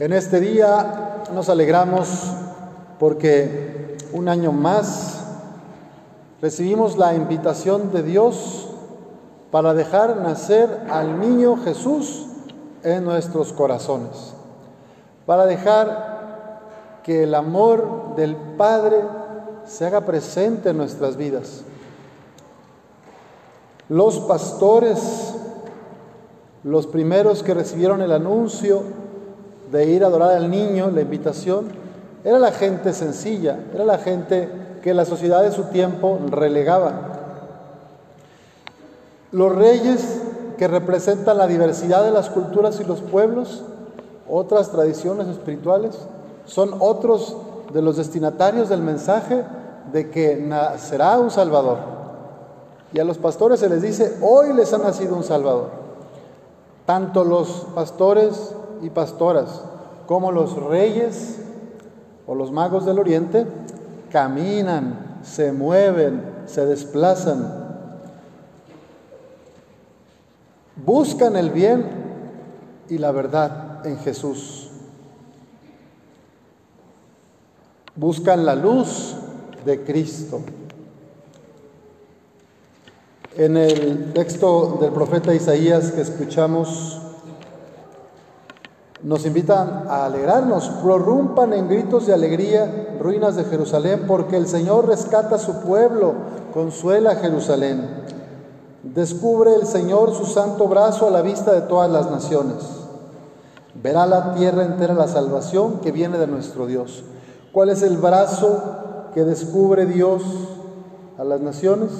En este día nos alegramos porque un año más recibimos la invitación de Dios para dejar nacer al niño Jesús en nuestros corazones, para dejar que el amor del Padre se haga presente en nuestras vidas. Los pastores, los primeros que recibieron el anuncio de ir a adorar al niño, la invitación, era la gente sencilla, era la gente que la sociedad de su tiempo relegaba. Los reyes que representan la diversidad de las culturas y los pueblos, otras tradiciones espirituales, son otros de los destinatarios del mensaje de que nacerá un Salvador. Y a los pastores se les dice, hoy les ha nacido un Salvador. Tanto los pastores y pastoras, como los reyes o los magos del oriente, caminan, se mueven, se desplazan, buscan el bien y la verdad en Jesús. Buscan la luz de Cristo. En el texto del profeta Isaías que escuchamos, nos invitan a alegrarnos, prorrumpan en gritos de alegría ruinas de Jerusalén, porque el Señor rescata a su pueblo, consuela a Jerusalén. Descubre el Señor su santo brazo a la vista de todas las naciones. Verá la tierra entera la salvación que viene de nuestro Dios. ¿Cuál es el brazo que descubre Dios a las naciones?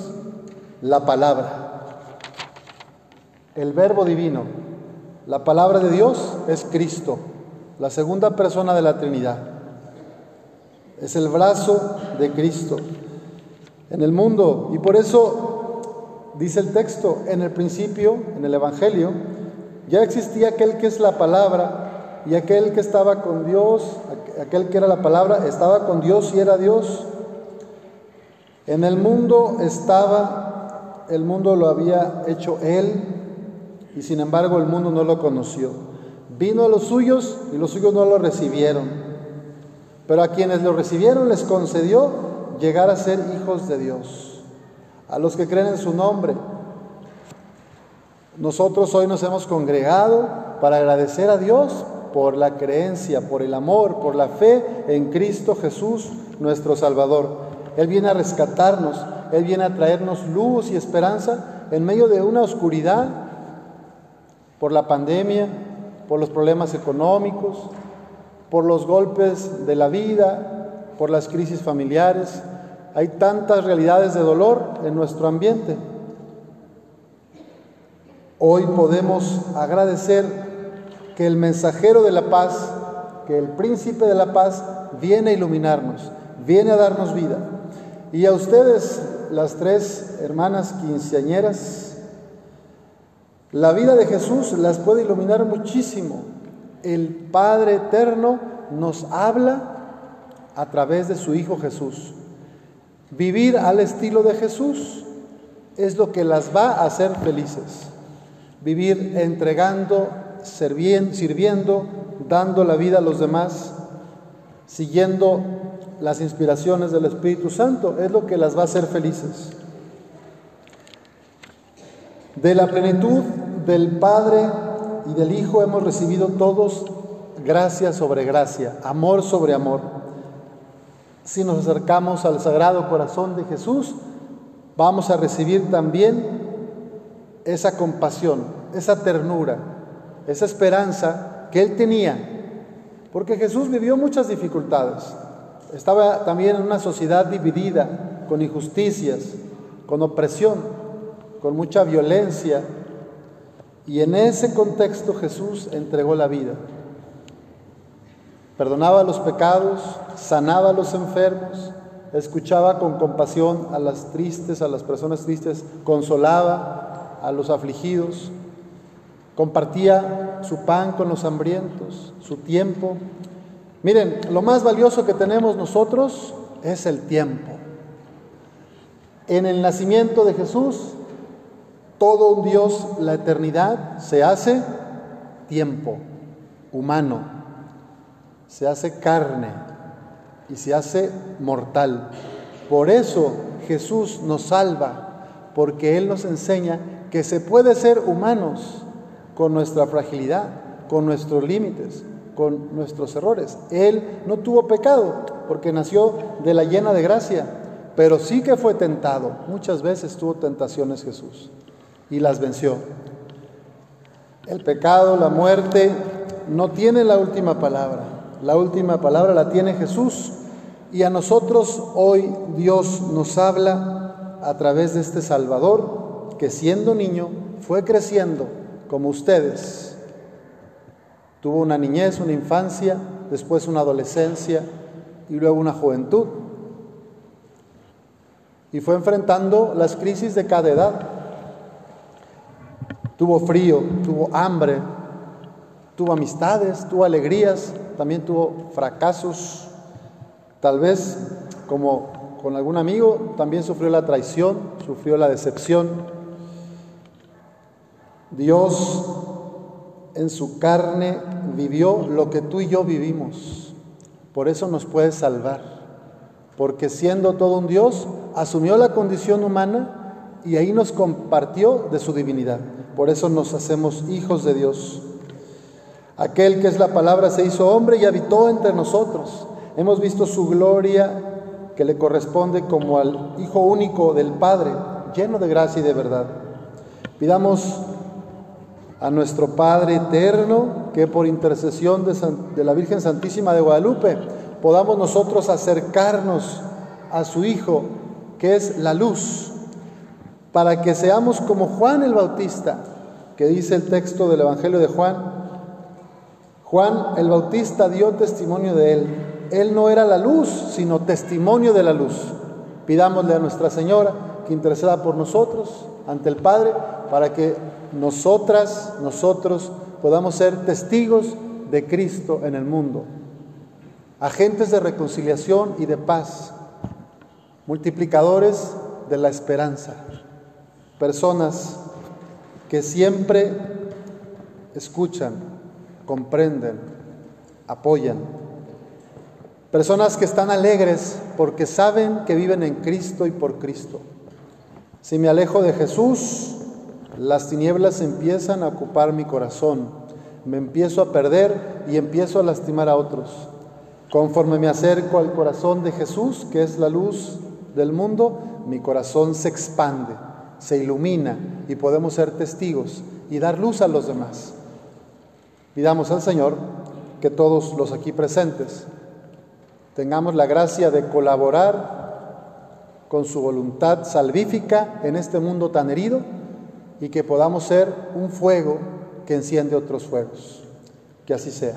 La palabra, el verbo divino la palabra de Dios es Cristo, la segunda persona de la Trinidad. Es el brazo de Cristo en el mundo. Y por eso dice el texto, en el principio, en el Evangelio, ya existía aquel que es la palabra y aquel que estaba con Dios, aquel que era la palabra, estaba con Dios y era Dios. En el mundo estaba, el mundo lo había hecho Él y sin embargo el mundo no lo conoció. Vino a los suyos y los suyos no lo recibieron. Pero a quienes lo recibieron les concedió llegar a ser hijos de Dios, a los que creen en su nombre. Nosotros hoy nos hemos congregado para agradecer a Dios por la creencia, por el amor, por la fe en Cristo Jesús, nuestro Salvador. Él viene a rescatarnos, Él viene a traernos luz y esperanza en medio de una oscuridad por la pandemia, por los problemas económicos, por los golpes de la vida, por las crisis familiares. Hay tantas realidades de dolor en nuestro ambiente. Hoy podemos agradecer que el mensajero de la paz, que el príncipe de la paz viene a iluminarnos, viene a darnos vida. Y a ustedes, las tres hermanas quinceañeras, la vida de Jesús las puede iluminar muchísimo. El Padre Eterno nos habla a través de su Hijo Jesús. Vivir al estilo de Jesús es lo que las va a hacer felices. Vivir entregando, sirviendo, dando la vida a los demás, siguiendo las inspiraciones del Espíritu Santo, es lo que las va a hacer felices. De la plenitud del Padre y del Hijo hemos recibido todos gracia sobre gracia, amor sobre amor. Si nos acercamos al Sagrado Corazón de Jesús, vamos a recibir también esa compasión, esa ternura, esa esperanza que Él tenía. Porque Jesús vivió muchas dificultades. Estaba también en una sociedad dividida, con injusticias, con opresión con mucha violencia. Y en ese contexto Jesús entregó la vida. Perdonaba los pecados, sanaba a los enfermos, escuchaba con compasión a las tristes, a las personas tristes, consolaba a los afligidos, compartía su pan con los hambrientos, su tiempo. Miren, lo más valioso que tenemos nosotros es el tiempo. En el nacimiento de Jesús todo un Dios, la eternidad, se hace tiempo humano. se hace carne y se hace mortal. Por eso Jesús nos salva, porque Él nos enseña que se puede ser humanos con nuestra fragilidad, con nuestros límites, con nuestros errores. Él no tuvo pecado porque nació de la llena de gracia, pero sí que fue tentado. Muchas veces tuvo tentaciones Jesús y las venció. El pecado, la muerte, no tiene la última palabra. La última palabra la tiene Jesús y a nosotros hoy Dios nos habla a través de este Salvador que siendo niño fue creciendo como ustedes. Tuvo una niñez, una infancia, después una adolescencia y luego una juventud. Y fue enfrentando las crisis de cada edad. Tuvo frío, tuvo hambre, tuvo amistades, tuvo alegrías, también tuvo fracasos. Tal vez, como con algún amigo, también sufrió la traición, sufrió la decepción. Dios en su carne vivió lo que tú y yo vivimos. Por eso nos puede salvar. Porque siendo todo un Dios, asumió la condición humana y ahí nos compartió de su divinidad. Por eso nos hacemos hijos de Dios. Aquel que es la palabra se hizo hombre y habitó entre nosotros. Hemos visto su gloria que le corresponde como al Hijo único del Padre, lleno de gracia y de verdad. Pidamos a nuestro Padre eterno que por intercesión de, de la Virgen Santísima de Guadalupe podamos nosotros acercarnos a su Hijo, que es la luz, para que seamos como Juan el Bautista, que dice el texto del Evangelio de Juan, Juan el Bautista dio testimonio de él. Él no era la luz, sino testimonio de la luz. Pidámosle a Nuestra Señora que interceda por nosotros ante el Padre para que nosotras, nosotros podamos ser testigos de Cristo en el mundo, agentes de reconciliación y de paz, multiplicadores de la esperanza, personas que siempre escuchan comprenden, apoyan. Personas que están alegres porque saben que viven en Cristo y por Cristo. Si me alejo de Jesús, las tinieblas empiezan a ocupar mi corazón. Me empiezo a perder y empiezo a lastimar a otros. Conforme me acerco al corazón de Jesús, que es la luz del mundo, mi corazón se expande, se ilumina y podemos ser testigos y dar luz a los demás. Pidamos al Señor que todos los aquí presentes tengamos la gracia de colaborar con su voluntad salvífica en este mundo tan herido y que podamos ser un fuego que enciende otros fuegos. Que así sea.